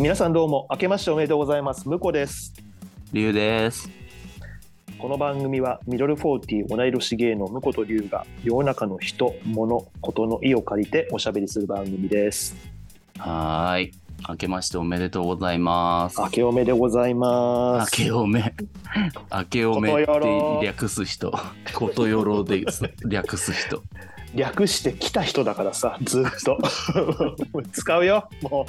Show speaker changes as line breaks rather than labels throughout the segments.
えー皆さんどうも明けましておめでとうございます向こです
理由です。
この番組はミドルフォーティー同い年芸の向こうと龍が世の中の人物ことの意を借りておしゃべりする番組です
はーい。明けましておめでとうございます。
明けおめでございま
明
す
けおめ。明けおめって略す人。ことよろです。略す人。
略してきた人だからさずっと 使うよも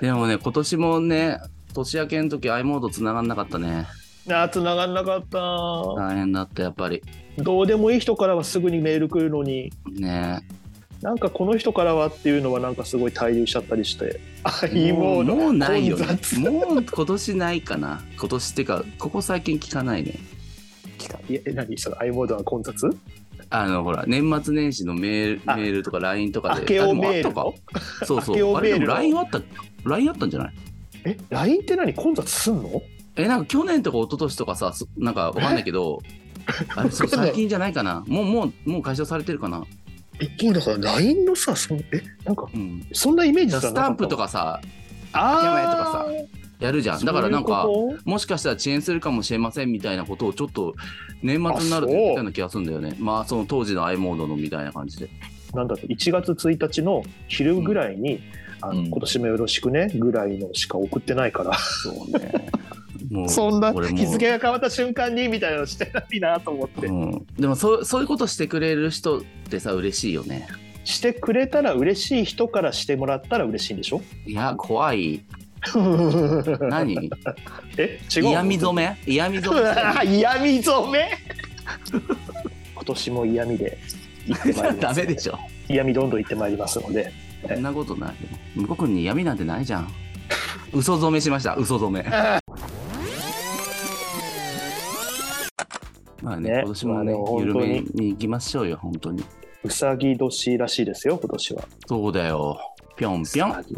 でもね、今年もね、年明けの時 i モード繋がんなかったね。
うあー繋がんなかった
大変だった、やっぱり。
どうでもいい人からはすぐにメール来るのに
ね
なんかこの人からはっていうのはなんかすごい滞留しちゃったりしてあいい
もう
もう
ないよね。もう今年ないかな。今年ってか、ここ最近聞かないね。
来たいやえ何その i モードは混雑？
あの、ほら、年末年始のメール
あ
メールとか LINE とかで。
明けおメール
もあ
の
ったか？そうそう。あれでも
メール？の
LINE あった、LINE あったんじゃない？
え LINE って何？混雑すんの？
え、なんか去年とか一昨年とかさ、そなんかわかんないけど、あれ、そう最近じゃないかな。もう、もう、もう解消されてるかな。
えもうだから LINE のさそのえなんか
うん。
そんなイメージじゃなかった
スタンプとかさ、
あ
キャメとかさやるじゃん。だからなんか、もしかしたら遅延するかもしれませんみたいなことをちょっと年末になると
あそう
言ったような気がするんだよね。まあ、その当時の i モードのみたいな感じで。
となんだろう1月1日の昼ぐらいに、あの
うん
今年もよろしくねぐらいのしか送ってないから、
そうね。もう
そんな日付が変わった瞬間にみたいなのしてないなと思って、
うん、でもそうそういうことしてくれる人ってさ嬉しいよね。
してくれたら嬉しい人からしてもらったら嬉しいんでしょ？
いや怖い。何？
え？違う？
嫌味染め？嫌味染め？
嫌味染め？今年も嫌味で。行ってまいります。
ダメでしょ。
嫌味どんどん行ってまいりますので。
そんなことないよ。向こう君に闇なんてないじゃん。嘘染めしました、嘘染め。まあね、
ね
今年もね、緩めに行きましょうよ、本当に。
うさぎ年らしいですよ今年は。
そうだよ。ぴょんぴょん。
うさぎ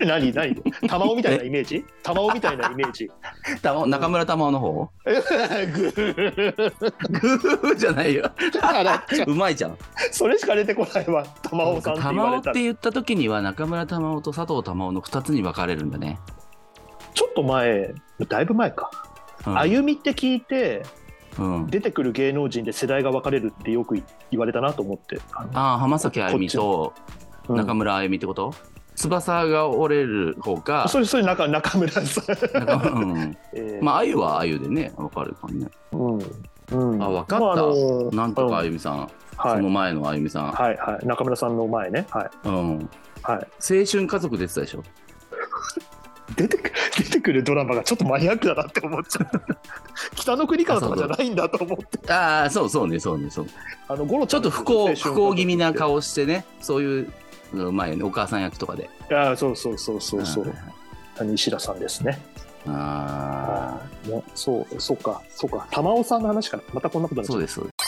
何何？玉尾みたいなイメージ？玉尾みたいなイメージ。
たま中村玉緒の方？
ぐー。
グーじゃないよ。う。まいじゃん。
それしか出てこないわ。玉尾さんって言わ
玉緒
れら
ったて言った時には中村玉緒と佐藤玉緒の2つに分かれるんだね。
ちょっと前だいぶ前か、
うん。
歩みって聞いて
うん、
出てくる芸能人で世代が分かれるってよく言われたなと思ってあの
ああ、浜崎あゆみと
うん
中村あゆみってこと、翼が折れる方か。
それそれ中中村さん、
うん、
えー。
まあ、あゆはあゆでね、分かるからね。
うん。うん、
あわかった。
まああの
なんとかあ
うん。
ゆみさん、
はい。
その前のあゆみさん。
はいはい。中村さんの前ね。はい。
うん。
はい。
青春家族出てたでしょ？
出てく出てくるドラマがちょっとマニアックだなって思っちゃった 北の国からとかじゃないんだと思って。
ああ、そうそうね、そうね、そう。
あのゴロ
ちょっと不幸、不幸気味な顔してね、そういう、うまいね、お母さん役とかで。
ああそうそうそうそうそう。
はいはい
西田さんですね。
あ
ああねそうそうかそうか。玉尾さんの話からまたこんなこと
そうです、そうです。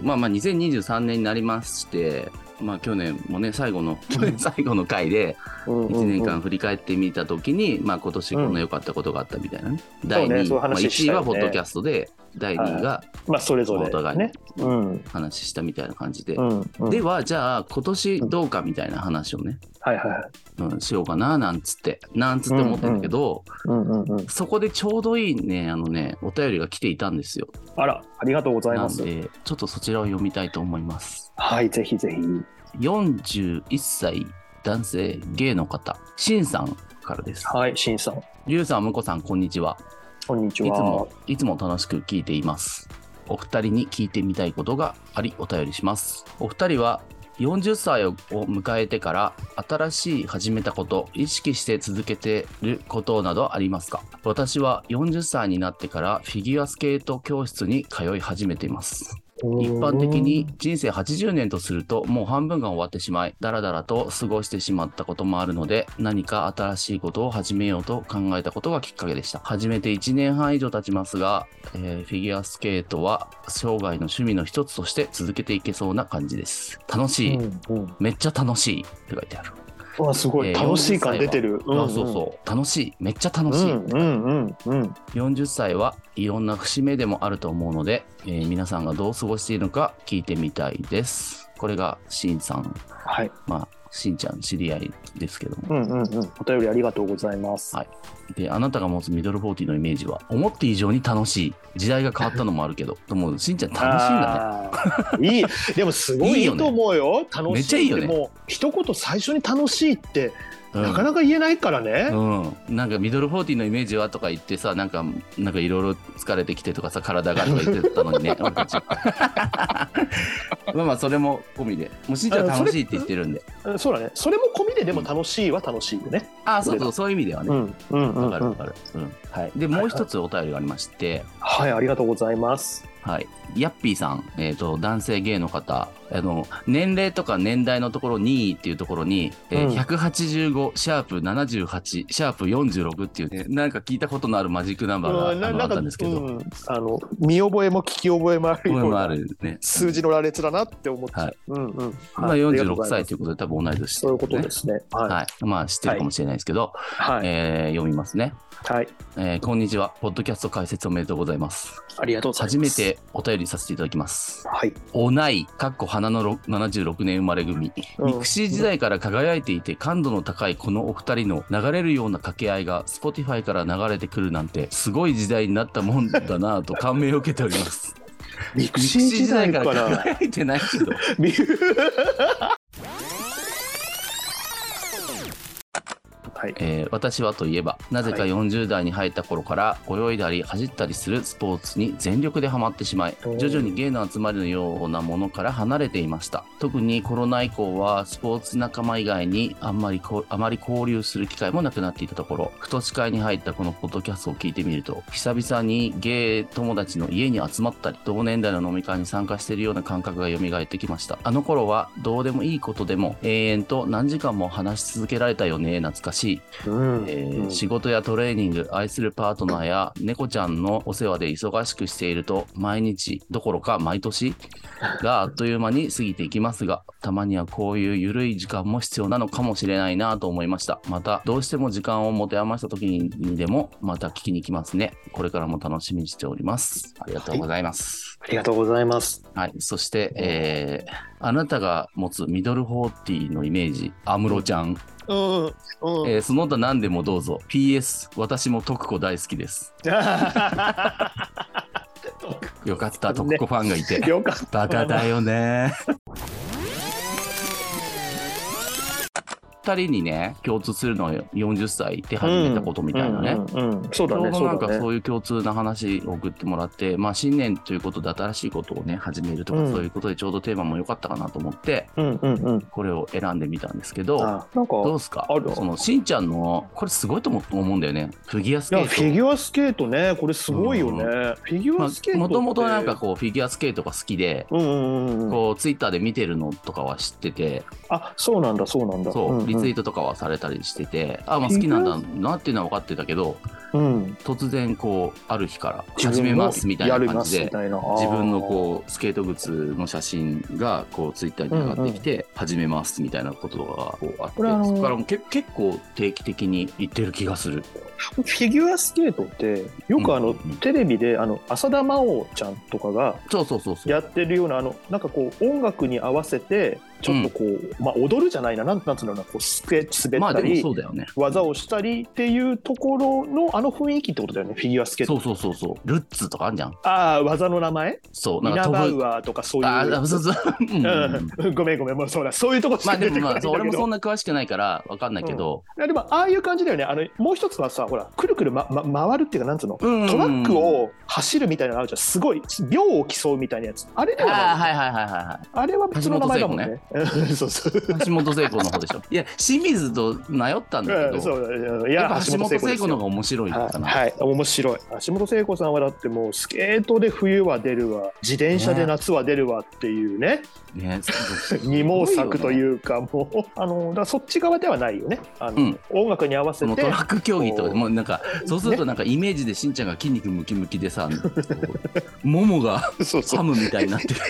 まあまあ、2023年になりまして、まあ去年もね、最後の、去年最後の回で、1年間振り返ってみたときに、まあ今年こんな良かったことがあったみたいなね。第2位、
そういう
まあ、1
話したよね。
位はポッドキャストで、第2位が
まあそれぞれ
お互い
ね。うん。
話したみたいな感じで。
うんうん。
では、じゃあ今年どうかみたいな話をね、
はいはいはい。
うん、しようかな、なんつって、なんつって思ってんだけど、
うんうんうん
そこでちょうどいいね、あのね、お便りが来ていたんですよ。
あらありがとうございます。
ちょっとそちらを読みたいと思います。
はいぜひぜひ
41歳男性ゲイの方、しんさんからです。
はいしんさん
りゅうさん、むこさん、こんにちは。
こんにちは
いつも、いつも楽しく聞いています。お二人に聞いてみたいことがあり、お便りします。お二人は、40歳を迎えてから新しい始めたこと、意識して続けてることなどありますか？私は40歳になってからフィギュアスケート教室に通い始めています。一般的に人生80年とするともう半分が終わってしまいだらだらと過ごしてしまったこともあるので何か新しいことを始めようと考えたことがきっかけでした。始めて1年半以上経ちますが、えーフィギュアスケートは生涯の趣味の一つとして続けていけそうな感じです。楽しい、
うんうん。
めっちゃ楽しいって書いてある、
わすごい。
えー
楽しい感出てる、
あそうそう。楽しい。めっちゃ楽しい、
うんうんうんうん
40歳はいろんな節目でもあると思うので、えー皆さんがどう過ごしているのか聞いてみたいです。これがしんさん。
はい。
まあ、しんちゃん知り合いですけども。
うんうんうん。お便りありがとうございます。
はいで、あなたが持つミドルフォーティーのイメージは、思って以上に楽しい。時代が変わったのもあるけど、でも、しんちゃん楽しいんだね。
いい。でもすごい
いい
と思うよ。楽しい。
めっちゃいいよね
でも一言最初に楽しいって、
うん
なかなか言えないからね。
うん、なんかミドルフォーティーのイメージはとか言ってさなんかなんかいろいろ疲れてきてとかさ体がとか言ってたのにね まあまあそれも込みで。もうしんちゃん楽しいって言ってるんで。
うんそうだね。それも込みででも楽しいは楽しいよね。
あそうそうそういう意味ではね。
んうん。
わかるわかる、うん。はい、でもう一つお便りがありまして、
はい、ありがとうございます。
はい、ヤッピーさん、えー、と男性ゲイの方あの年齢とか年代のところ2位っていうところに、えー
うん
185シャープ78シャープ46っていうねなんか聞いたことのあるマジックナンバーが、
うん
あったんですけど、
うんあの見覚えも聞き覚えもあるような
るね
数字の羅列だなって思っちゃう。
はい
うんうん。
まあ、
はいありがとう
46
ございます
歳ということで、多分同い年、
そういうことですね。はい。
はい。まあ、知ってるかもしれないですけど、
はい。
えー読みますね、
はい。
えーこんにちは。ポッドキャスト開設おめでとうございます。
ありがとうございます。
初め。てお便りさせていただきます。
はい。
おない、かっこ花の76年生まれ組。
うん
ミクシー時代から輝いていて感度の高いこのお二人の流れるような掛け合いが Spotify から流れてくるなんてすごい時代になったもんだなぁと感銘を受けております。
ミクシー時
代。
から
輝いてないけど。
はい。
えー私はといえばなぜか
はい。
40代に入った頃から泳いだり走ったりするスポーツに全力でハマってしまい徐々にゲイの集まりのようなものから離れていました。特にコロナ以降はスポーツ仲間以外にあんまりこあまり交流する機会もなくなっていたところふと視界に入ったこのポッドキャストを聞いてみると久々にゲイ友達の家に集まったり同年代の飲み会に参加しているような感覚が蘇ってきました。あの頃はどうでもいいことでも永遠と何時間も話し続けられたよね懐かしい
うん
えー
うん
仕事やトレーニング、愛するパートナーや猫ちゃんのお世話で忙しくしていると、毎日どころか毎年があっという間に過ぎていきますが、たまにはこういう緩い時間も必要なのかもしれないなと思いました。また、どうしても時間を持て余した時にでも、また聞きに来ますね。これからも楽しみにしております。ありがとうございます。
ありがとうございます。
はい。そして、えーあなたが持つミドルフォーティーのイメージ、安室ちゃん。
うん。うん。
えーその他何でもどうぞ。PS、私も徳子大好きです。よかった、徳子ファンがいて。
よかった。
バカだよね。人にね、共通するのは40歳で始めたことみたいなね。
うんうんうんそうだね。
ちょうどなんかそういう共通な話を送ってもらって、まあ新年ということで新しいことをね、始めるとか、
うん
そういうことでちょうどテーマも良かったかなと思って。これを選んでみたんですけど、
あなんか、
どうですか？そのしんちゃんの、これすごいと思思うんだよね。フィギュアスケート。
フィギュアスケートね、これすごいよね。
うん
フィギュアスケート。
もともとなんかこうフィギュアスケートが好きで、
うんうんうんうん。
こうツイッターで見てるのとかは知ってて、
あ、そうなんだ、そうなんだ。
そう、
んん
リツイートとかはされたりしてて、あ、まあ好きなんだなっていうのは分かってたけど、
うん。
突然こう、ある日から始めますみたいな感じで自分のこう、スケート靴の写真がこうツイッターに上がってきて、始めますみたいなことがこうあって、
これあの
そこからもけ結構定期的に言ってる気がする。
フィギュアスケートってよくあの、テレビであの浅田真央ちゃんとかが
そうそうそうそう。
やってるようなあのなんかこう音楽に合わせてちょっとこう、まあ踊るじゃないな。なんなんつうのかな。こうスケ滑
まあでも
ったり、
そうだよね。
技をしたりっていうところのあの雰囲気ってことだよね。フィギュアスケート。
そうそうそうそう。ルッツとかあんじゃん。
ああ技の名前？
そう。
ミ
なんか
バウアーとかそういう。
ああ、そうそう。う。ん うん。
うん。ごめんごめん。もうそうだ。そういうとこし
まあで
か出てこないんだけど
俺もそんな詳しくないから分かんないけど、
いやでもああいう感じだよね。あのもう一つはさほらくるくる、まま、回るっていうかなんつうの、
うんうんうん。
トラックを走るみたいなのあるじゃん。すごい秒を競うみたいなやつ。あれではない
ああ、はいはいはいはいは
あれは別の名前だもんね。そうそう。
い。橋本聖子の方でしょ。いや、清水と迷ったんだけど、
うんそういや
やっぱ橋本聖子の方が
が
面白いかな。
はい、面白い。橋本聖子さんはだってもうスケートで冬は出るわ自転車で夏は出るわっていうね。
ね、
二毛作というかもうあのだそっち側ではないよね。あの、
うん。
音楽に合わせて。
トラック競技とか、もうなんか、そうするとなんかイメージでしんちゃんが筋肉ムキムキでさ、こうももが ハムみたいになってる。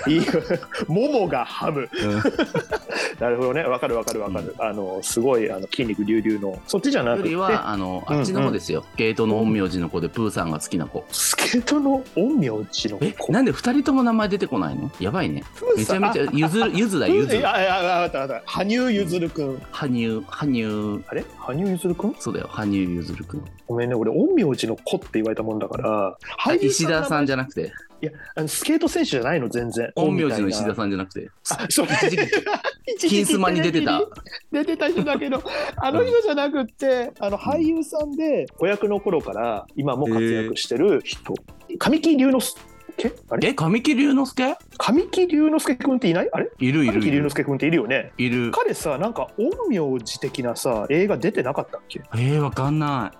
ももがハム。
うん
なるほどねわかるわかるわかる、あのすごいあの筋肉隆々のそっちじゃなくて
よりは、あの、あっちの方ですよ。ゲートの陰陽師の子で、プーさんが好きな子。
スケートの陰陽師の
え、なんで二人とも名前出てこないの？やばいね。めちゃめちゃ、ゆずる、ゆずだ、ゆず
い。やいやわかったわかった羽生結弦くん
羽生、羽生、
あれ羽生結弦くん
そうだよ、羽生結弦くん。
ごめんね俺陰陽師の子って言われたもんだから
あ石田さんじ
ゃ
ゃなくて、
いやあのスケート選手じゃないの全然。
陰陽師の石田
ん
さんじゃなくて、
あそう。
一時期。金スマに出てた。
出てた人だけどあの人じゃなくってあの俳優さんで子役の頃から今も活躍してる人。神木隆之介？あれ？
え、神木隆之介？
神木隆之介君っていない？あれ？
いるいる
神木隆之。介君っているよね。
いる。
彼さなんか陰陽師的なさ映画出てなかったっけ？
えー、わかんな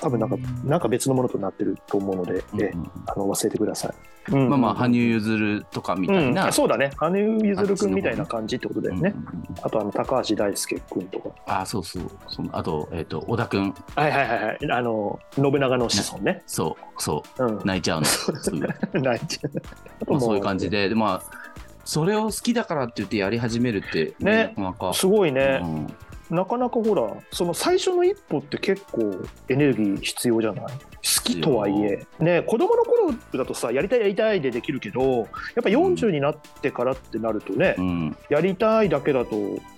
多分なんかなんか別のものとなってると思うので、
い。うん。
え
うん
あの忘れてください、
まあまあ、羽生
結
結弦とかみたいな。
うん、そうだね。羽生結弦君みたいな感じってことだよね、
うんうんうん。
あとあの高橋大輔君とか。
あ、そうそう。そのあと、えっ、と、小田くん。
はいはいはいはい。あの信長の子孫ね。
そう、そう。
うん。
泣いちゃうの。すぐ。
ないちゃう。
まあそういう感じで、でまあ、それを好きだからって言ってやり始めるって、
ね。
なかなか。
すごいね、
うん
なかなかほらその最初の一歩って結構エネルギー必要じゃない？好きとはいえ。ね子供の頃だとさやりたいやりたいでできるけどやっぱ40になってからってなるとね、
うん、
やりたいだけだと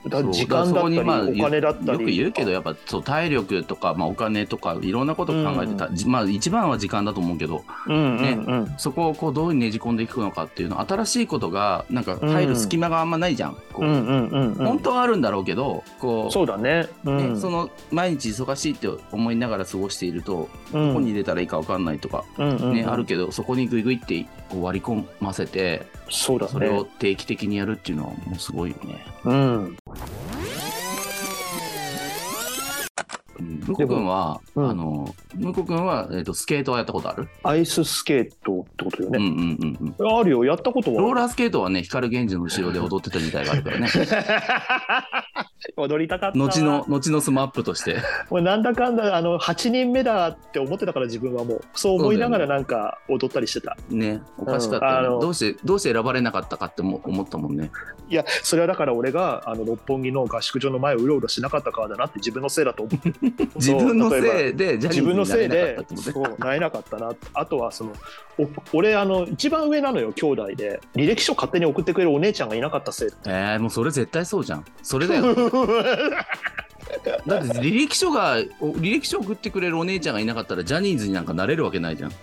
だ時間だったり、
まあ
お金だったり。
よく言うけど、やっぱそう体力とか、まあ、お金とか、いろんなこと考えてた、じまあ、一番は時間だと思うけど、
うんうん
ね
うん。
そこをこうどうねじ込んでいくのかっていうの、新しいことが、なんか入る隙間があんまないじゃん。こう
うんうんうんうん。
本当はあるんだろうけど、こう
そうだね。うん。
ねその毎日忙しいって思いながら過ごしていると、
うん。
どこに入れたらいいか分かんないとか、
うんうんうん
ねあるけど、そこにグイグイってこう割り込ませて、
そうだ
それを
ね。
定期的にやるっていうのはもうすごいよね。
うん。
向こう君は、
うん
あの、向こう君は、えっ、と、スケートはやったことある、
アイススケートってことよ
うんう
ね。
んうんうん。
あるよ、やったことは。
ローラースケートはね、光 GENJI の後ろで踊ってたみたいがあるからね。
踊りたかったわ。
後の、後の SMAP として。
もうなんだかんだ、あの、8人目だって思ってたから自分はもう、そう思いながらなんか踊ったりしてた。
ね、おかしかったよね、
うん
どうして、どうして選ばれなかったかっても思ったもんね。
いや、それはだから俺が、あの、六本木の合宿場の前をうろうろしなかったからだなって自分のせいだと思って。
自分のせいで、
自分のせいで。そうなれなかったなあとはそのお俺あの一番上なのよ兄弟で履歴書勝手に送ってくれるお姉ちゃんがいなかったせい
えー、もうそれ絶対そうじゃん。それだよ。だって履歴書が、お履歴書送ってくれるお姉ちゃんがいなかったら、ジャニーズになんかなれるわけないじゃん。
っ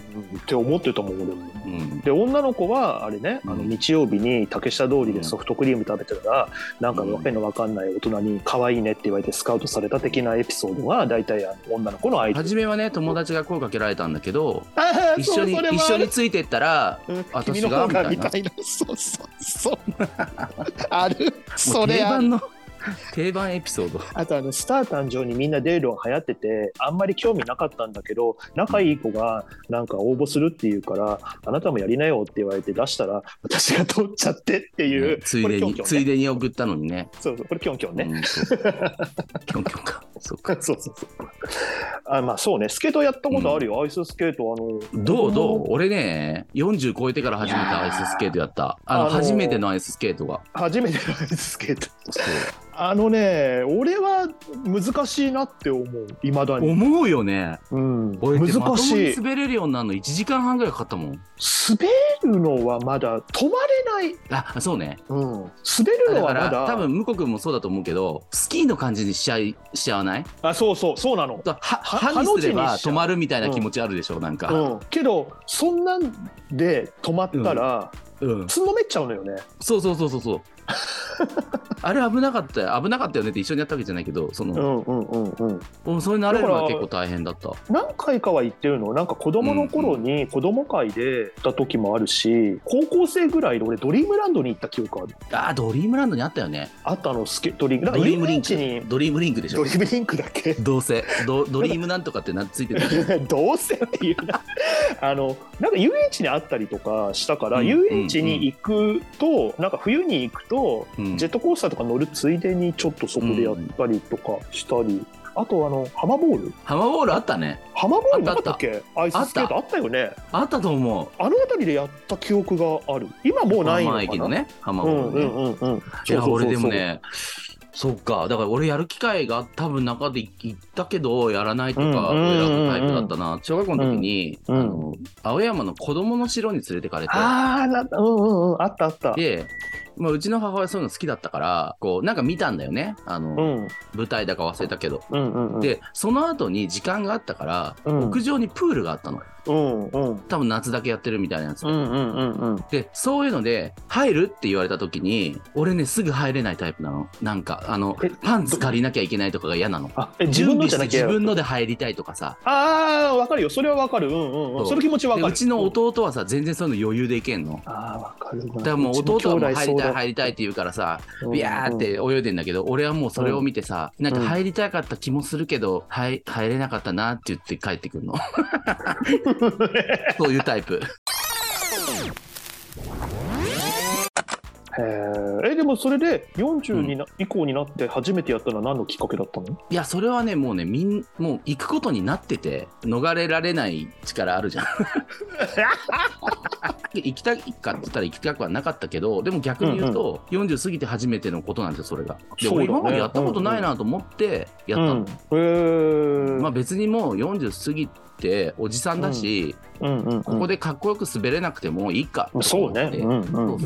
て思ってたもん俺も。
うん。
で女の子はあれね、あの
うん
日曜日に竹下通りでソフトクリーム食べてたら、なんかわけのわかんない大人に可愛いねって言われてスカウトされた的なエピソードが大体あの女の子のアイドル
初めはね、友達が声かけられたんだけど、一緒に、一緒についてったら、
うん
私
が
がみたいな
そうそうそう。ある。
も
そうれある。
定番の、定番エピソード。
あとあのスター誕生にみんな出るのが流行っててあんまり興味なかったんだけど仲いい子がなんか応募するっていうからあなたもやりなよって言われて出したら私が取っちゃってっていう、
ねついでに、
ね
ついでに送ったのにね。
そうそうこれキョンキョンね、
うん キョンキョンか。そうか。
そうそうそうあまあそうねスケートやったことあるよ、アイススケートあの
どう？どう？俺ね、40超えてから初めてアイススケートやった。あの、
あのー
初めてのアイススケートが。
初めてのアイススケート
そう
あのね俺は難しいなって思ういまだに、
思うよね。
うん、難しい。
に滑れるようになるの1時間半ぐらいかかったもん。
滑るのはまだ止まれない、
あ、そうね。
うん、滑るのはまだ。
多分向こう君もそうだと思うけど、スキーの感じにしちゃいしちゃわない？
あそうそうそうなの。
だは
は
歯にすれば止まるみたいな気持ちあるでしょ、なんか。
うん、けどそんなんで止まったら、
うん。
つんのめっちゃうのよね。
そうそうそうそうそう。あれ危なかったよ。危なかったよねって一緒にやったわけじゃないけど、その、
うんうんうんうん。
うん、それ慣れるのは結構大変だった。
何回かは言ってるの。なんか子供の頃に子供会で行った時もあるし高校生ぐらいで俺ドリームランドに行った記憶ある。
あー、ドリームランドにあったよね。
あったの。スケドリーム
ドリームリン
遊園地に。
ク。ドリームリンクでしょ。
ドリ。ームリンクだっけ？
どうせ。ドドリームなんとかってなついてる。
どうせっていうな。あのなんか遊園地にあったりとかしたから、
うん。
遊園地に行くと、なんか冬に行くと、
うん。
ジェットコースターとか乗るついでにちょっとそこでやったりとかしたり。あとあのハマボール？
ハマボールあったね。
ハマボールなかったっけ？アイススケートあった。よね。
あったと思う。
あの辺りでやった記憶がある。今もうないのかな？
浜駅のね、浜
う
ボールね。
んうんうんうんうそう
や、俺でもね、そっか、だから俺やる機会が多分中で行ったけど、やらないとか
うん
選ぶタイプだったな。小学校の時に、
うん
あの、青山の子供の城に連れてかれて、
ああなうんうんうん。あったあった。
で、まあ、うちの母親そういうの好きだったから、こう、なんか見たんだよね。あの、
うん
舞台だか忘れたけど。
うんうんうん
で、その後に時間があったから、
うん
屋上にプールがあったの。
うんうん
多分夏だけやってるみたいなやつで。
うんうんうんうん
で、そういうので、入るって言われた時に、俺ね、すぐ入れないタイプなの。なんか、あの
え、
パンツ借りなきゃいけないとかが嫌なの。
自分のじゃなきゃ
自分ので入りたいとかさ。
ああわかるよそれはわかるうんうんう
ん
その気持ちわかる
でうちの弟はさ、全然そういうの余裕でいけんの。
ああわかるわ
だからもう弟はもう入りたい入りたいって
い
言うからさ、ビヤーって泳いでんだけど、俺はもうそれを見てさ、なんか入りたかった気もするけど、はい、入れなかったなって言って帰ってくるの。そういうタイプ。
えでもそれで40にな、以降になって初めてやったのは何のきっかけだったの？
いや、それはね、もうね、みん、もう行くことになってて、逃れられない力あるじゃん。行きたいかって言ったら行きたくはなかったけど、でも逆に言うと、40過ぎて初めてのことなんですよ、それが。で、俺今までやったことないなと思ってやったの。
うん。へー。
まあ別にもう40過ぎておじさんだし、
うんうんうん
ここでかっこよく滑れなくてもいいかと
そう。ね。うんうんうん。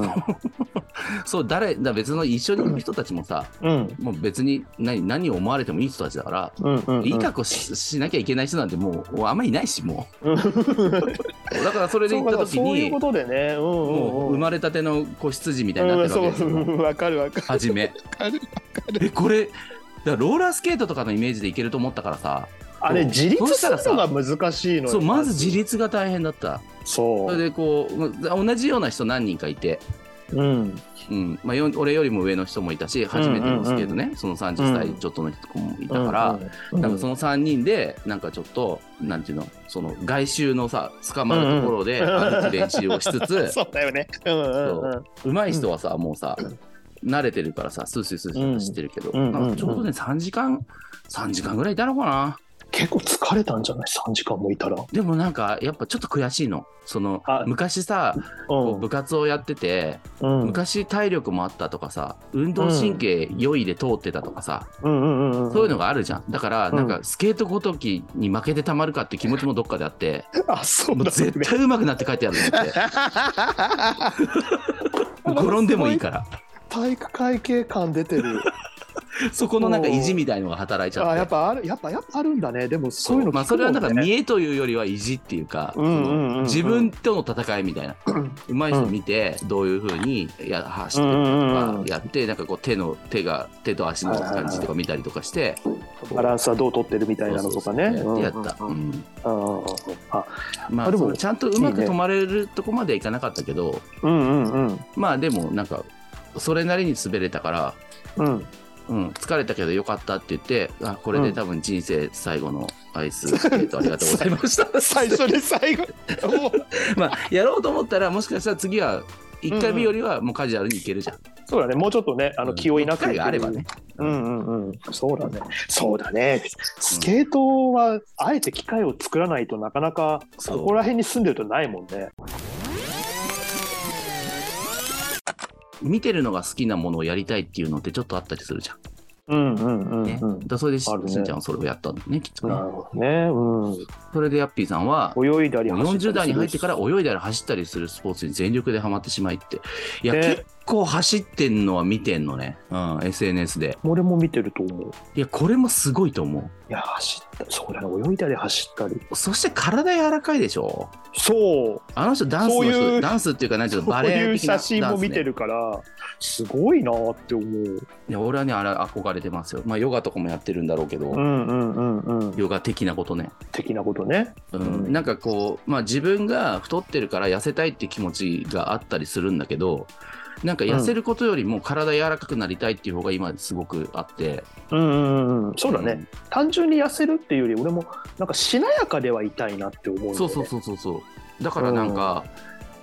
そう 誰だ別の一緒にいる人たちもさ、
うん。
もう別に何何を思われてもいい人たちだから、
うんうんうん。
いい格好ししなきゃいけない人なんてもうあんまりいないしも
う。ん。
う だからそれで行った時に
そういうことでね。うんうんうん。
もう生まれたての子羊みたいになってるわけですよ、
かるわかる。
初め。えこれだローラースケートとかのイメージでいけると思ったからさ。
あれ自立するのが難しいのよ
そうまず自立が大変だった。
そ
それでこう同じような人何人かいて、
ううん。
うん。まあ、よ俺よりも上の人もいたし初めてのスケートね、その30歳ちょっとの人もいたから、
うん
なんかその3人でなんかちょっとなんていうのその外周のさ捕まるところで練習をしつつ
そうだよね。うんうんうん。
上手い人はさもうさ慣れてるからさスースースースー走ってるけど、
うんうん
なんかちょうどね3時間3時間ぐらいいたのかな
結構疲れたんじゃない？3時間もいたら。
でもなんかやっぱちょっと悔しいの。その
あ
昔さこう部活をやってて
うん。
昔体力もあったとかさ運動神経良いで通ってたとかさ、
うんうんうんうん
そういうのがあるじゃん。だから
うん。
なんかスケートごときに負けてたまるかって気持ちもどっかであって、
あそう
もう
だね
絶対上手くなって帰ってやるって。転んでもいいから。
体育会系感出てる
そこのなんか意地みたいのが働いちゃって。
あやっぱあるやっぱやっぱあるんだね。でもそう。いうの
まあそれはなんか
見
見栄というよりは意地っていうか、
うんうんうんうん。
その自分との戦いみたいな、上手い人見てどういうふうにや走ってるとかやって、なんかこう手の手が手と足の感じとか見たりとかして、
バランスはどう取ってるみたいなのとかね。
やった、
う
う。んん
ああ
まあ
あでも
ちゃんとうまく止まれるとこまではいかなかったけど、
うんうんうん。
まあでもなんかそれなりに滑れたから、
うん
うん、疲れたけどよかったって言ってあこれで多分人生最後のアイススケートありがとうございました。
最初に最後もう
まあやろうと思ったらもしかしたら次は1回目よりはもうカジュアルにいけるじゃん、
そうだね。もうちょっとねあの気負いなく
機会があればね。
うんうんうん。そうだね。そうだね。スケートはあえて機会を作らないとなかなか
そう。
ここら辺に住んでるとないもんね
見てるのが好きなものをやりたいっていうのってちょっとあったりするじゃん。
うんうんうん
ね
うん
だからそれでし,、んちゃんはそれをやったんだね、きっとね
な。るほどね
それでヤッピーさんは、
うん泳いだり走ったりする
40代に入ってから泳いだり走ったりするスポーツに全力でハマってしまいって。いや、
ね
結構走ってんのは見てんのね。うん、SNS で。
俺も見てると思う
いや、これもすごいと思
いや走ったそうだね泳いだり走ったり
う。そして体柔らかいでしょ？
そう
あの人ダンスの人、ダンスっていうか、なんていうの、
こう
バレ
いう写真も見て
る。
るからすごいなって思う
いや、俺はね、あれ憧れてますよ。まあ、ヨガとかもやってるんだろうけど、
うんうんうんうん
ヨガ的なことね。
的なことね
うん
うん
なんかこう、まあ、自分が太ってるから痩せたいって気持ちがあったりするんだけどなんか痩せることよりも体柔らかくなりたいっていう方が今すごくあって、
うんうんうんそうだね、
ん
単純に痩せるっていうより俺もなんかしなやかではいたいなって思うね
そうそうそうそうそうだからなんか、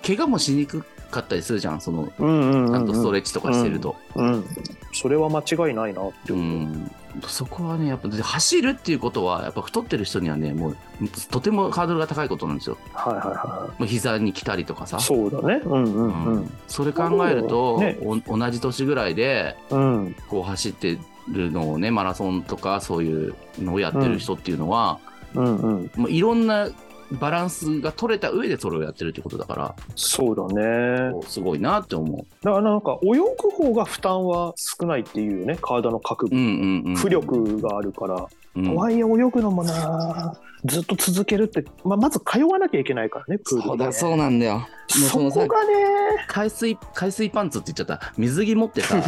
怪我もしにくかったりするじゃん、その、
うんうんうんうん
ちゃんとストレッチとかしてると。
うん、それは間違いないなって
う
思う。
ん、そこはね、やっぱで走るっていうことは、やっぱ太ってる人にはね、もうとてもハードルが高いことなんですよ。
はいはいは
もう膝に来たりとかさ
い。。そうだね。うんうんう
うん
ん。
それ考えると、
ね
お同じ年ぐらいで
うん。
こう走ってるのをねマラソンとかそういうのをやってる人っていうのは、
うんうん。
もういろんなバランスが取れた上でそれをやってるってことだから。
そうだね。
すごいなって思う。
だからなんか泳ぐ方が負担は少ないっていうね、体の角度。
うんうんうん、
浮力があるから、
うん。
とはいえ泳ぐのもなずっと続けるって、まあ、まず通わなきゃいけないからねプール
そうだそうなんだよ。
そこがね。
海水海水パンツって言っちゃった。水着持ってさ。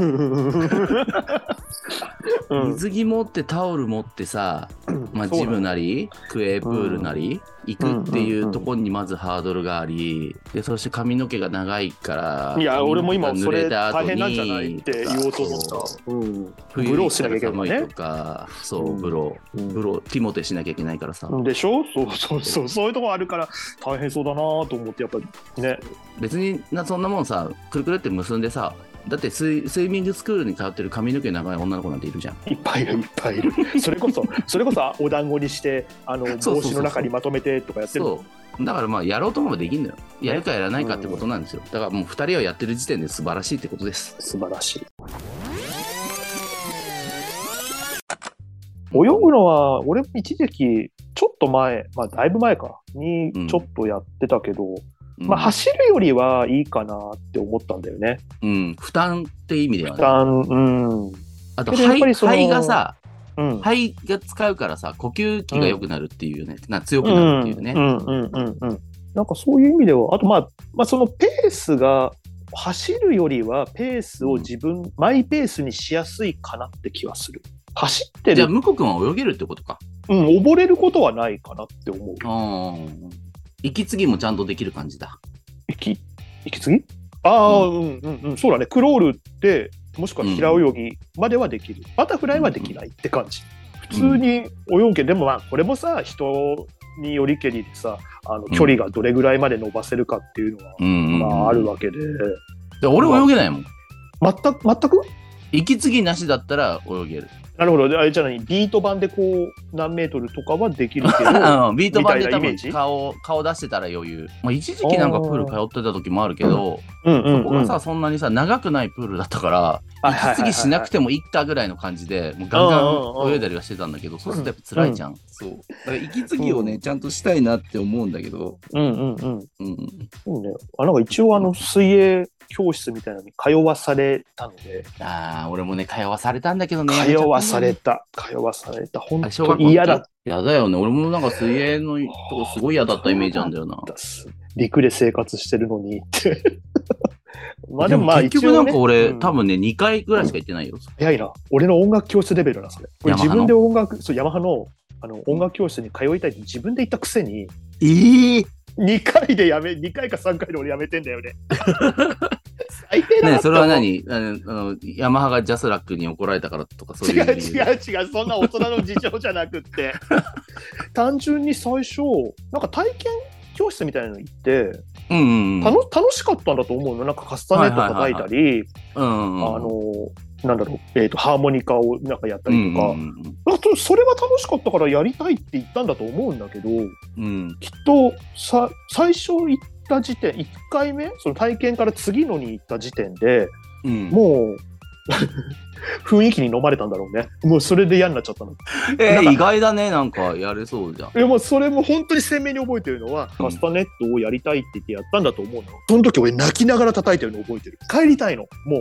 うん。
水着持ってタオル持ってさ、まあ、ジムなりクエープールなり行くっていうところにまずハードルがありでそして髪の毛が長いから
いや俺も今
髪
それ大変なんじゃないって言おうと思った、うん、
冬
ブローしなきゃいけない
とかそう
うん。
ブロー
うん。
ブローティモテしなきゃいけないからさ。
でしょ？そうそうそうそういうとこあるから大変そうだなと思ってやっぱりね。
別になそんなもんさくるくるって結んでさだってスイスイミングスクールに通ってる髪の毛長い女の子なんているじゃん。
いっぱいいるいっぱいいる。それこそそれこそお団子にしてあの帽子の中にまとめてとかやってる
そう。だからまあやろうと思えばできるのよ。やるかやらないかってことなんですよ。だからもう2人はやってる時点で素晴らしいってことです。
素晴らしい。泳ぐのは俺も一時期ちょっと前まあだいぶ前か。にちょっとやってたけど、まあ走るよりはいいかなって思ったんだよね。
うん、負担って意味ではね。
負担うん。
あと肺肺がさ、
うん。
肺が使うからさ、呼吸器が良くなるっていうね、な強くなるっていうね。
うんうんうんうん。なんかそういう意味ではあとまあ、まあ、そのペースが走るよりはペースを自分、マイペースにしやすいかなって気はする。走って
じゃあ、
る、
向こう君は泳げるってことか。
うん、溺れることはないかなって思う。
うん。息継ぎもちゃんとできる感じだ。
息息継ぎ？ああ、うん、うんうんそうだね。クロールってもしくは平泳ぎまではできる、バタフライはできないって感じ。普通に泳ぐけど、でもまあこれもさ人によりけりでさあの距離がどれぐらいまで伸ばせるかっていうのは、
うんうんうん。
まああるわけで。
で俺泳げないもん。
全く全く？
息継ぎなしだったら泳げる。
なるほど。であれじゃないビート板でこう何メートルとかはできるけど
ビート板で多分顔顔出してたら余裕。まあ、一時期なんかプール通ってた時もあるけど、
うんうんうん
そこがさ、そんなにさ、長くないプールだったから、
はいはいはいはい
息継ぎしなくてもいいかぐらいの感じで、もうガンガン泳いだりはしてたんだけど、そうするとやっぱ辛いじゃん。そう。だから息継ぎをね、ちゃんとしたいなって思うんだけど、
うんうんうん。
うん。
そうねあなんか一応あの水泳教室みたいなのに通わされたので。
ああ、俺もね、通わされたんだけどね。
通わされた。通わされた。本当
学校の時
嫌だ。っ
やだよね。俺もなんか水泳のとこすごい嫌だったイメージなんだよな。
陸で生活してるのに。っ てまあでもまあ
結局なんか俺、
うん。
多分ね、2回ぐらいしか行ってないよ。
早いな。俺の音楽教室レベルなそれ。自分で音楽そうヤマハのあの音楽教室に通いたいって自分で言ったくせに。
ええ
2回でやめ2回か3回で俺やめてんだよね 最低
ねそれは何？あのヤマハがジャスラックに怒られたからとかそういう
違う違う違うそんな大人の事情じゃなくって。単純に最初なんか体験教室みたいなの行って
うんうんうん。
楽楽しかったんだと思うのなんかカスタネット叩いたり、あのなんだろう、えー、とハーモニカをなんかやったりとか、
う
それは楽しかったからやりたいって言ったんだと思うんだけど
うんうん。
きっとさ最初行った時点1回目その体験から次のに行った時点で
うん。
もう雰囲気に飲まれたんだろうね。もうそれで嫌になっちゃったの。
えー意外だね、なんかやれそうじゃん。
いやもうそれも本当に鮮明に覚えてるのは、
うん。
カスタネットをやりたいって言ってやったんだと思うの。その時俺泣きながら叩いてるの覚えてる。帰りたいの。も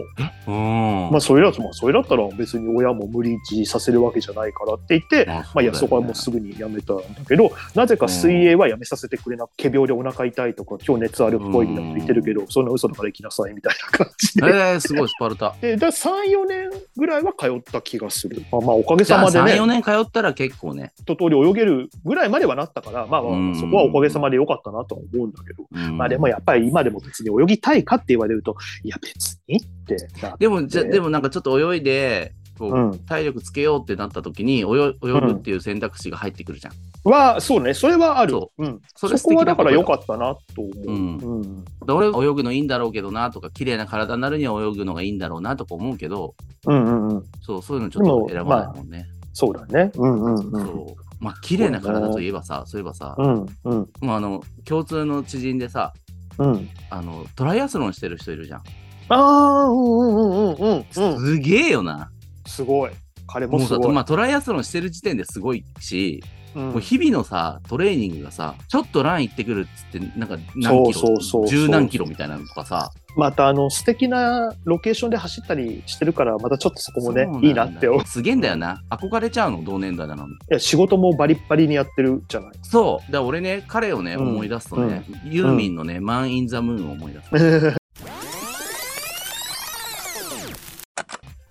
う。
うん。
まあそれだとまあそれだったら別に親も無理強いさせるわけじゃないからって言って、まあいやそこはもうすぐにやめたんだけどなぜか水泳はやめさせてくれなく仮病でお腹痛いとか今日熱あるっぽいみたいな言ってるけど、そんな嘘だから行きなさいみたいな感じで。
えー、すごいスパルタ。
で だ34年ぐらいは通った気がする。まあ、まあおかげ
3、
さまでね。
4年通ったら結構ね。
一通り泳げるぐらいまではなったから、まあまあ
うん。
そこはおかげさまで良かったなとは思うんだけど、
うん。
まあでもやっぱり今でも別に泳ぎたいかって言われるといや別にってなって。
でも、じゃ、でもなんかちょっと泳いで、こう、
うん。
体力つけようってなった時に泳泳ぐっていう選択肢が入ってくるじゃん。
はそうね。それはある。
そ
う。ん、
それ
そこはだから良
っ
かったなと思う、
うん。
うん
た。俺泳ぐのいいんだろうけどなとか、綺麗な体になるには泳ぐのがいいんだろうなとか思うけど、
うんうんうん。
そう、そういうのちょっと選ばないもんね。
そうだね。うんうんうん。
そう。まあ、綺麗な体といえばさ、そういえばさ、
うんうん。
まあ、あの、共通の知人でさ、
うん。
あの、トライアスロンしてる人いるじゃん。
ああうんうんうんうんうんうん。
すげえよな。
すごい。彼もすごい、
まあ、トライアスロンしてる時点ですごいし、
うん。
もう日々のさ、トレーニングがさ、ちょっとラン行ってくるっつって、なんか何キロ、
そうそうそうそう。
十何キロみたいなのとかさ、
またあの素敵なロケーションで走ったりしてるからまたちょっとそこもねいいなって思う。
すげえんだよな。憧れちゃうの、同年代なのに。
いや仕事もバリッバリにやってるじゃない。
そう。だから俺ね、彼をね、
うん。
思い出すとね、ユーミンのね、マン・イン・ザ・ムーンを思い出す。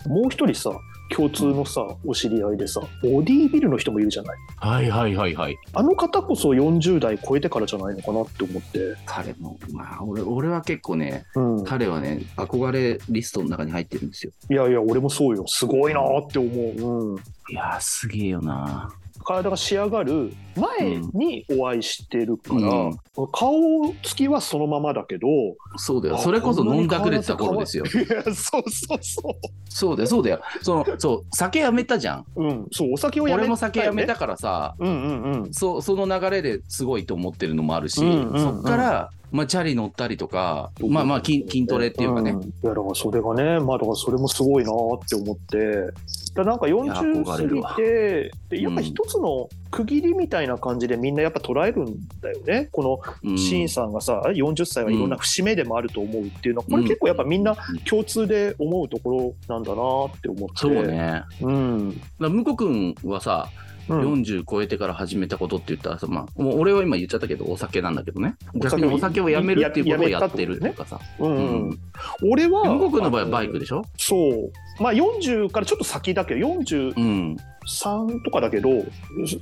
もう一人さ共通のさお知り合いでさボディービルの人もいるじゃない
はいはいはいはい。
あの方こそ40代超えてからじゃないのかなって思って、
彼も、まあ、俺俺は結構ね、
うん、
彼はね、憧れリストの中に入ってるんですよ。
いやいや俺もそうよすごいなって思う、うん、
いやー、すげえよな。
体が仕上がる前にお会いしてるから、
うん。
顔つきはそのままだけど
そうだよ。
あ
それこそ飲んだくれてた頃ですよ。
いやそうそうそ
そう。だよ、そうだよ。その、そう、酒やめたじゃん。
ううん。そうお酒をやめ
俺も酒やめたからさ、
うんうんうん。
そうその流れですごいと思ってるのもあるし、
うんうんうん。
そっから、まあ、チャリ乗ったりとか、まあまあ筋筋トレっていうかね、
ん。いやだからそれがねまあだからそれもすごいなって思ってだなんか
いや
40過ぎてでやっぱ一つの区切りみたいな感じでみんなやっぱ捉えるんだよね。こ
うん。
のシンさんがさ40歳はいろんな節目でもあると思うっていうのはこれ結構やっぱみんな共通で思うところなんだなって思って。
そうね。
うん。
だ向こう君はさ、
うん
40超えてから始めたことって言ったらさ、まあ、もう俺は今言っちゃったけど、お酒なんだけどね。逆にお酒をやめるっていうことをやってるっていうかさ。
うんうん
うん
俺は
向この場合はバイクでしょ？
そうまあ40からちょっと先だけど40
うん。
3とかだけど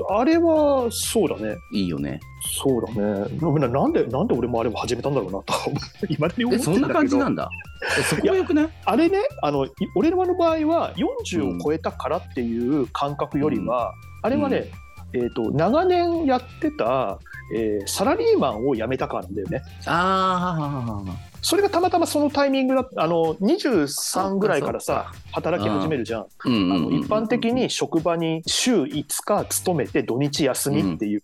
あれはそうだね
いいよね。
そうだねななんでなんで俺もあれを始めたんだろうなと いまだに思
え、
って
そんな
んだけど
感じなんだ。えそこがよくね。
あれねあのい俺らの場合は40を超えたからっていう感覚よりは、あれはね、えー、と長年やってた、えーサラリーマンを辞めたからなんだよね。
ああ、
それがたまたまそのタイミングだあの23ぐらいからさ働き始めるじゃん。一般的に職場に週5日勤めて土日休みっていう、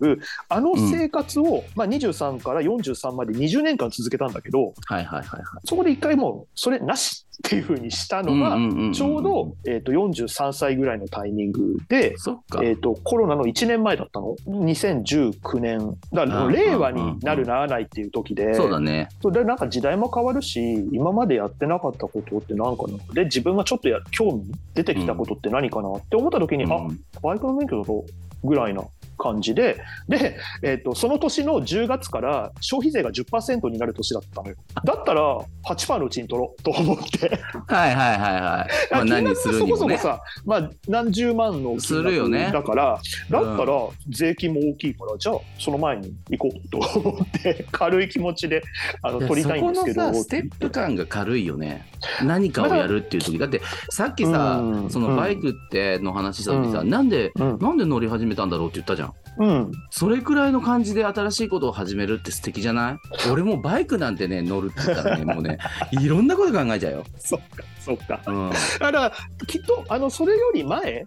あの生活を、まあ、23から43まで20年間続けたんだけど
はいはいはいはい。
そこで一回もうそれなしっていうふうにしたのが、ちょうど、えー、と43歳ぐらいのタイミングで。えー、とコロナの1年前だったの？2019年。だから
うん
令和になるならないっていう時で。
そうだね。
そうでなんか時代も変わるし今までやってなかったことって何かな？で自分がちょっとや興味出てきたことって何かな？って思った時に、あ
うん。
バイクの免許だとぐらいな感じでで、えー、とその年の10月から消費税が10%になる年だったのよ。だったら8%のうちに取ろうと思って。
はいはいはいはい。まあ何するにもね。
そこそこさ、まあ、何十万の
するよね。
だからだったら税金も大きいから、じゃあその前に行こうと思って 軽い気持ちであの取りたいんですけど
そこのさステップ感が軽いよね。何かをやるっていう時。だってさっきさ、
うん。
そのバイクっての話した時さ、
うん。
なんで
うん。
なんで乗り始めたんだろうって言ったじゃん
うん。
それくらいの感じで新しいことを始めるって素敵じゃない？俺もバイクなんてね乗るって言ったらねもうね いろんなこと考えちゃうよ、
そっかそっか。
うん、
だからきっとあのそれより前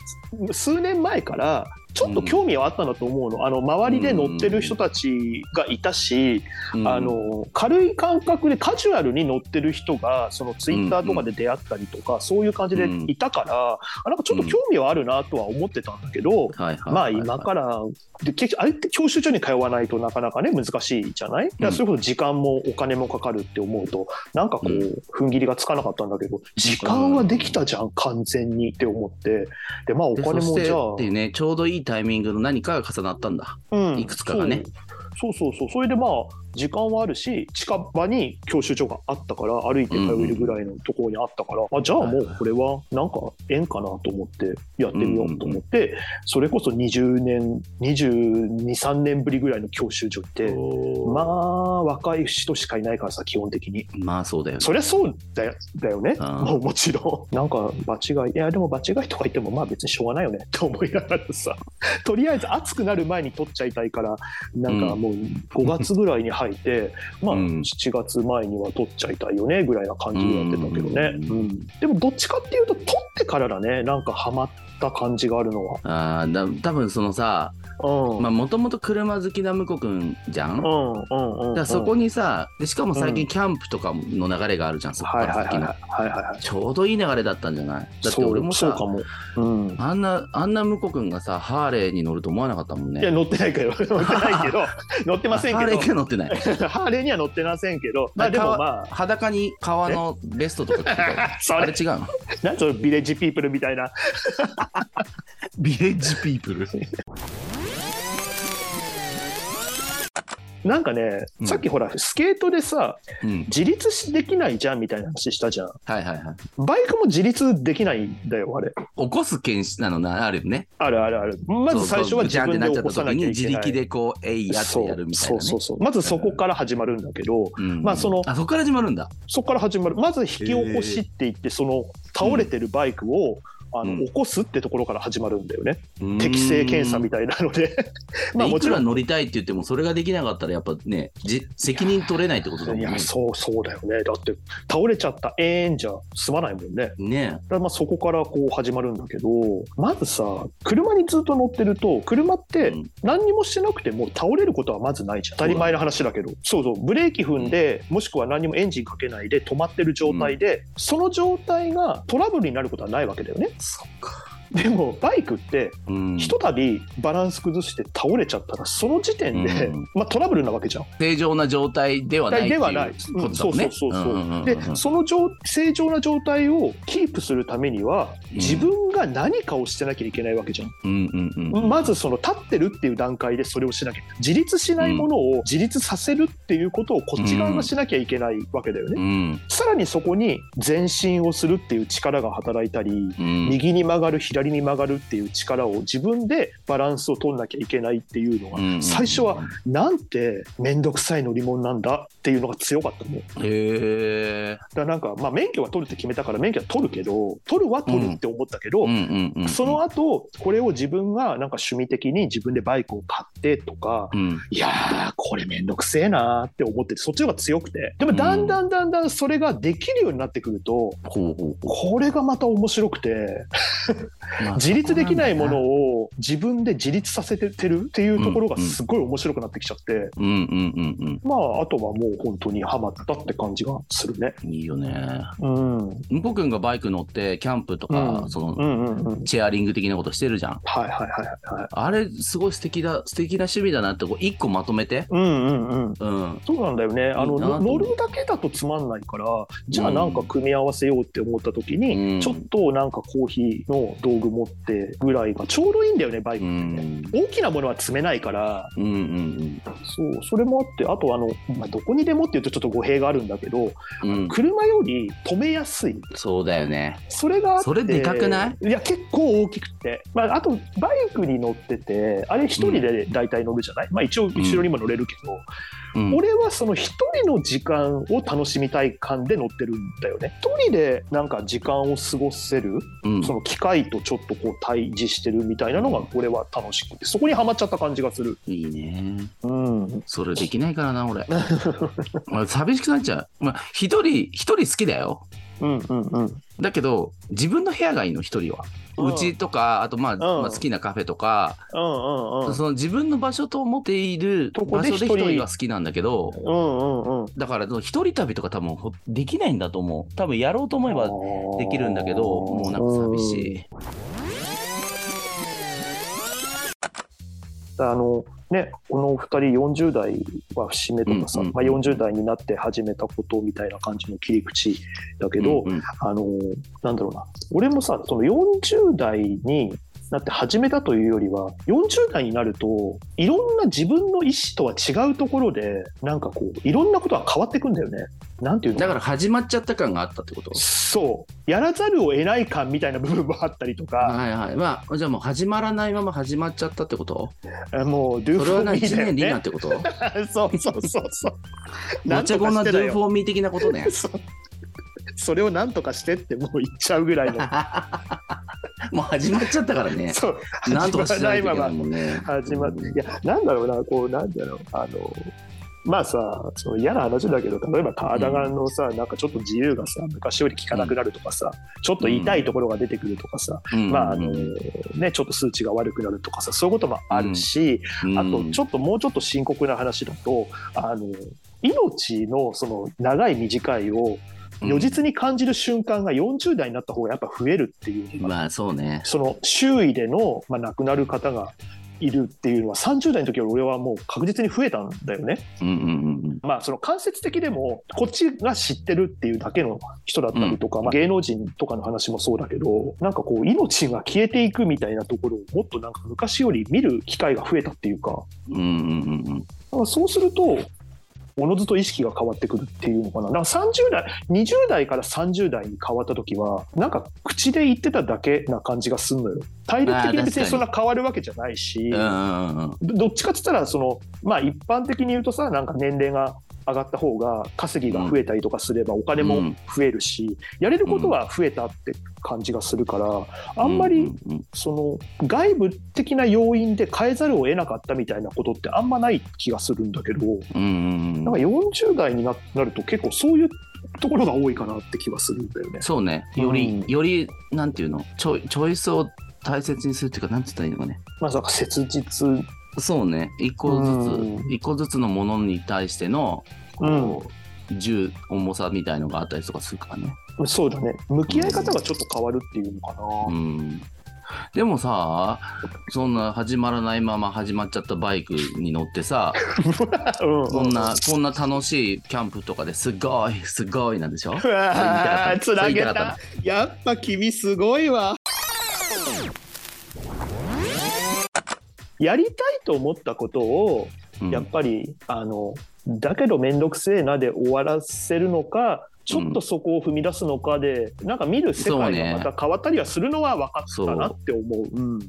数年前からちょっと興味はあったんだと思うの,、あの周りで乗ってる人たちがいたし、
うん。
あの軽い感覚でカジュアルに乗ってる人がそのツイッターとかで出会ったりとか、そういう感じでいたから、あなんかちょっと興味はあるなとは思ってたんだけど、まあ今からで結局あれって教習所に通わないとなかなかね難しいじゃない、だからそれこそ時間もお金もかかるって思うとなんかこう、
うん。
踏ん切りがつかなかったんだけど時間はできたじゃん完全にって思って。でまあお
で
金もじゃあ
っていうねちょうどいいタイミングの何かが重なったんだ。
うん。
いくつかがね。
そう。そうそうそう。それでまあ時間はあるし近場に教習所があったから歩いて通えるぐらいのところにあったから、あじゃあもうこれはなんか縁かなと思ってやってみようと思って、それこそ20年223年ぶりぐらいの教習所ってまあ若い人しかいないからさ基本的に。
まあそうだよね。
そりゃそうだよだよね。
うん。
もうもちろん。なんか場違い。いやでも場違いとか言ってもまあ別にしょうがないよね。って思いながらさ。とりあえず暑くなる前に取っちゃいたいからなんかもう5月ぐらいに入って、まあ
うん。
7月前には取っちゃいたいよねぐらいな感じでやってたけどね、
うん。
うん。でもどっちかっていうと取ってからだね。なんかハマった感じがあるのは。
ああ、だ多分そのさ、
うん。
まあもともと車好きな向こうくんじゃん?だか
うんうんうん。
らそこにさ、でしかも最
うん。
近キャンプとかの流れがあるじゃん、そこ
はい
から先の。
はい。はいはいはいはい。
ちょうどいい流れだったんじゃない?だって俺もさ
そうそうか、も、うん、
あんな、あんな向こうくんがさ、ハーレーに乗ると思わなかったもんね。
いや乗ってないけど。乗ってないけど。乗ってませんけど。
ハーレーが乗ってない。
ハーレーには乗ってませんけど。まあでもまあ。
裸に革のベストとか
それ
違うの？
なんそのビレッジピープルみたいな
ビレッジピープル。
なんかね、
うん
さっきほらスケートでさ
うん。
自立しできないじゃんみたいな話したじゃん
はいはいはい。
バイクも自立できないんだよあれ
起こす剣士なのな、あるよね。
あるあるあるまず最初は自分で起こさなきゃいけない
自力でこう、えいやってやるみたいな、ね。
そうそうそうまずそこから始まるんだけど、
うん
まあその
あ、そこから始まるんだ。
そこから始まるまず引き起こしって言ってその倒れてるバイクを、あの
うん。
起こすってところから始まるんだよね、適正検査みたいなので。まあ
まあ、
もちろん。
乗りたいって言っても、それができなかったら、やっぱね、じ責任取れないってことだもんね。
いや。そうそうだよね。だって倒れちゃったえーんじゃ済まないもんね。
ね。
だまあそこからこう始まるんだけどまずさ車にずっと乗ってると車って
うん。
何にもしてなくても倒れることはまずないじゃん。当たり前の話だけど。そうそう。ブレーキ踏んで、もしくは何にもエンジンかけないで止まってる状態で、その状態がトラブルになることはないわけだよね
そっか？
でもバイクって
うん。
ひとたびバランス崩して倒れちゃったらその時点で、
うん
まあ、トラブルなわけじゃん。
正常な状態ではない
ではない。
ことだもんね。
そうそうそうそう。
んんんん
でその状正常な状態をキープするためには
うん
自分が何かをしてなきゃいけないわけじゃん。
うんうんうん。
まずその立ってるっていう段階でそれをしなきゃ自立しないものを自立させるっていうことをこっち側がしなきゃいけないわけだよね。
うん。
さらにそこに前進をするっていう力が働いたり、
うん。
右に曲がる左に曲がるっていう力を自分でバランスを取んなきゃいけないっていうのが、
うん
最初はなんて面倒くさい乗り物なんだっていうのが強かったもん。だか
へえ。
らなんかまあ免許は取るって決めたから免許は取るけど取るは取るって思ったけど。その後これを自分がなんか趣味的に自分でバイクを買ってとか、
うん。
いやーこれめんどくせえなーって思っててそっちの方が強くてでもだんだんだんだんそれができるようになってくると、
ほうほうほ
これがまた面白くて自立できないもの
そ
を自分で自立させてるっていうところがすごい面白くなってきちゃって、
うなんだな。うんうんうん
まああとはもう本当にハマったって感じがするね。
うん。いいよね。
うん、うん
向こう君がバイク乗って、キャンプとか、
うん
その、
うんうん
チェアリング的なことしてるじゃん。
はいはいはいはい。
あれ、すごい素敵だ、素敵な趣味だなって、こう、一個まとめて。
うんうんうん。
うん。
そうなんだよね。あの乗るだけだとつまんないから、じゃあなんか組み合わせようって思った時に、
うん
ちょっとなんかコーヒーの道具持ってぐらいがちょうどいいんだよね、バイ
う
クってね。
ん。
大きなものは積めないから、
うんうん
そう、それもあって、あとあの、まあ、どこにでもっていうとちょっと語弊があるんだけど、
うん。うん。
車より止めやすい。
そうだよね。
それが。
それでかくない？
いや、結構大きくて。まあ、あと、バイクに乗ってて、あれ一人で大体乗るじゃない、まあ一応後ろにも乗れるけど、
うん。
俺はその一人の時間を楽しみたい感で乗ってるんだよね。一人でなんか時間を過ごせる、
うん
その機械とちょっとこう対峙してるみたいなのが俺は楽しくて、そこにはまっちゃった感じがする。
いいね。
うん。
それできないからな、俺。まあ寂しくなっちゃう。まあ、一人、一人好きだよ。
うんうんうん。
だけど、自分の部屋がいいの、一人は。
う
ちとか、あとまあ、
ん
まあ好きなカフェとか、
うんうんうん。
その自分の場所と思っている
とこ
場所で
で一人
一人が好きなんだけど、
うんうんうん。
だから一人旅とか多分ほできないんだと思う。多分やろうと思えばできるんだけど、もうなんか寂しい。
あのね、このお二人40代は節目とかさ、
うんうんうん。
まあ、40代になって始めたことみたいな感じの切り口だけど、
うんうん。
あのなんだろうな。俺もさその40代になって始めたというよりは40代になるといろんな自分の意思とは違うところでなんかこういろんなことが変わっていくんだよね。なんていうの？
だから始まっちゃった感があったってこと？
そう。やらざるを得ない感みたいな部分もあったりとか。
はいはい。まあじゃあもう始まらないまま始まっちゃったってこと？
もうドゥ
それはな
フォーミー
1
だよね。
年ってこと。
そうそうそうそう。
めっちゃこんなドゥフ
よ
ォーミー的なことね。
そうそれをなんとかしてってもう言っちゃうぐらいの。
もう始まっちゃったからね。
そう。
なんとかしないといけ
まま
ないもんね。
始まって。いやなんだろうなこうなんだろう。あのまあさその嫌な話だけど例えば体がのさ、なんかちょっと自由がさ昔より効かなくなるとかさ、ちょっと痛いところが出てくるとかさ、
うん。
まああのね、ちょっと数値が悪くなるとかさそういうこともあるし、
うん。
あとちょっともうちょっと深刻な話だとあの命のその長い短いを如実に感じる瞬間が40代になった方がやっぱ増えるっていうのが、
まあそうね。
その周囲での、まあ、亡くなる方がいるっていうのは30代の時より俺はもう確実に増えたんだよね。
うんうんうん
まあその間接的でもこっちが知ってるっていうだけの人だったりとか、まあ、芸能人とかの話もそうだけどなんかこう命が消えていくみたいなところをもっとなんか昔より見る機会が増えたっていうか。
うんうんうん
そうするとおのずと意識が変わってくるっていうのかな。なんか30代、20代から30代に変わった時は、なんか口で言ってただけな感じがすんのよ。体力的に別にそんな変わるわけじゃないし、どどっちかっつったら、その、まあ一般的に言うとさ、なんか年齢が上がった方が稼ぎが増えたりとかすればお金も増えるし、やれることは増えたって感じがするから、あんまりその外部的な要因で変えざるを得なかったみたいなことってあんまない気がするんだけど、なんか40代にななると結構そういうところが多いかなって気はするんだよね。
そうね。より、
うん。
よりなんていうの？チョイチョイスを大切にするっていうかなんて言ったらいいのかね。
まあ、切実、
そうね。一個ず
うん。
つ一個ずつのものに対してのこう、重重さみたいのがあったりとかするからね。
そうだね、向き合い方がちょっと変わるっていうのかな。
うん。でもさそんな始まらないまま始まっちゃったバイクに乗ってさ
うん
こんなこんな楽しいキャンプとかですごいすごいなんでしょ？
つなげ
た。
やっぱ君すごいわ。やりたいと思ったことを
うん。
やっぱり、あのだけど面倒くせえなで終わらせるのかちょっとそこを踏み出すのかで、なんか見る世界がまた変わったりはするのは分かったなって思う。うん、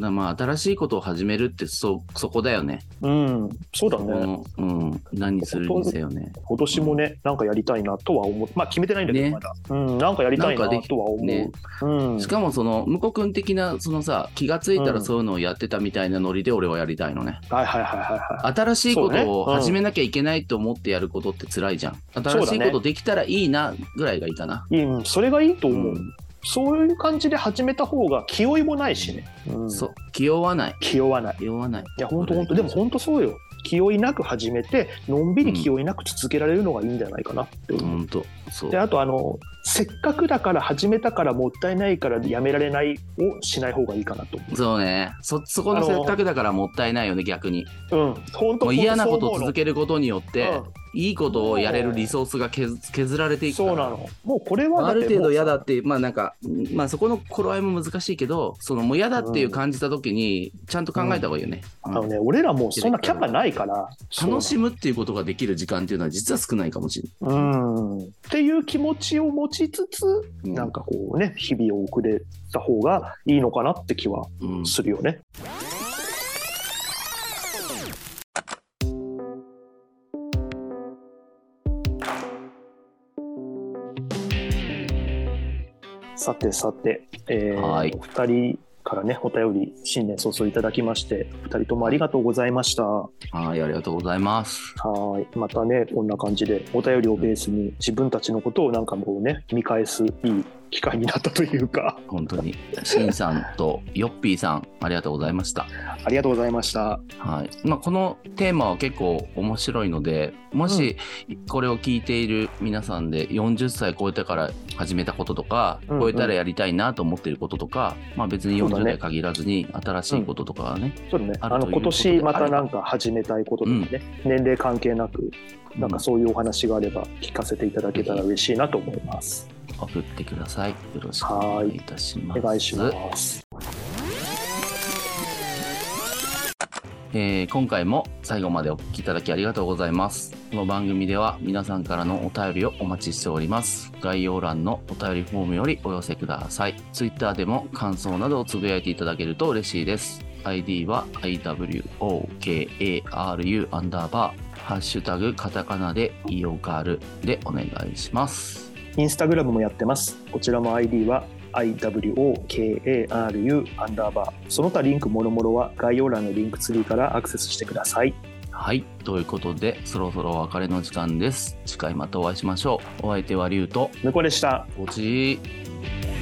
だまあ新しいことを始めるってそそこだよね。
うん、そうだね。
うん、何するにせよね。
今年もね、なんかやりたいなとは思う。まあ決めてないんだけど、
ね
まだ。うん、なんかやりたいなとは思う。
ね
うん、
しかもその向こう君的なそのさ気がついた
うん
らそういうのをやってたみたいなノリで俺はやりたいのね。
はいはいはいはいはい。
新しいことを始めなきゃいけないと思ってやることって辛いじゃん。新しいことできたらいいなぐらいがいいかな。
いいうん、それがいいと思う、
うん
そういう感じで始めた方が気負いもないしね。うん、
そう気負わない
気負わない。
気負わない。
いや、本当本当でも本当そうよ。気負いなく始めて、のんびり気負いなく続けられるのがいいんじゃないかなって思う。
本当そう
で、。あと、あの、せっかくだから始めたからもったいないからやめられないをしない方がいいかなと思
そうねそそこのせっかくだからもったいないよね逆に。
う。うん、本当
もう嫌なことを続
け
けることによって、いいことをやれるリソースが削削られていく
そうなの。もうこれは
ある程度嫌だ
っ
ってまあなんかまあそこの頃合いも難しいけどそのもう嫌だっていう感じた時にちゃんと考えた方がいいよね、
あのね、俺らもうそんなキャパないから。
楽しむっていうことができる時間っていうのは実は少ないかもしれ
うん。っていう気持ちを持ちつつ、
ない。
なんかこうね、日々を送れた方がいいのかなって気は
うん、
するよね。さてさて、えー
はい
お二人からね、お便り、新年早々いただきまして、二人ともありがとうございました。は
はいありがとうございます。
い。またね、こんな感じで、お便りをベースに自分たちのことをなんかもうね、見返すいい機会になったというか、
本当に。しんさんとよっぴーさんありがとうございました。
ありがとうございました。
はい。まあ、このテーマは結構面白いのでもしこれを聞いている皆さんで40歳超えてから始めたこととか、
うんうん。
超えたらやりたいなと思っていることとか、まあ、別に40
そうだね。
代限らずに新しいこととかはね、
そうだね。
あ
あの、今年またなんか始めたいこととかね、年齢関係なく、なんかそういうお話があれば聞かせていただけたら嬉しいなと思います。
送ってください。よろしくお願いいたします。
お願いします。
えー今回も最後までお聞きいただきありがとうございます。この番組では皆さんからのお便りをお待ちしております。概要欄のお便りフォームよりお寄せください。Twitter でも感想などをつぶやいていただけると嬉しいです。ID は IWOKARU アンダーバー、ハッシュタグカタカナでイオカルでお願いします。
インスタグラムもやってます。こちらも ID は IWOKARU アンダーバー。その他リンクもろもろは概要欄のリンクツリーからアクセスしてください。
はい。ということで、そろそろお別れの時間です。次回またお会いしましょう。お相手はリュウと、
向こうでした。
おちー。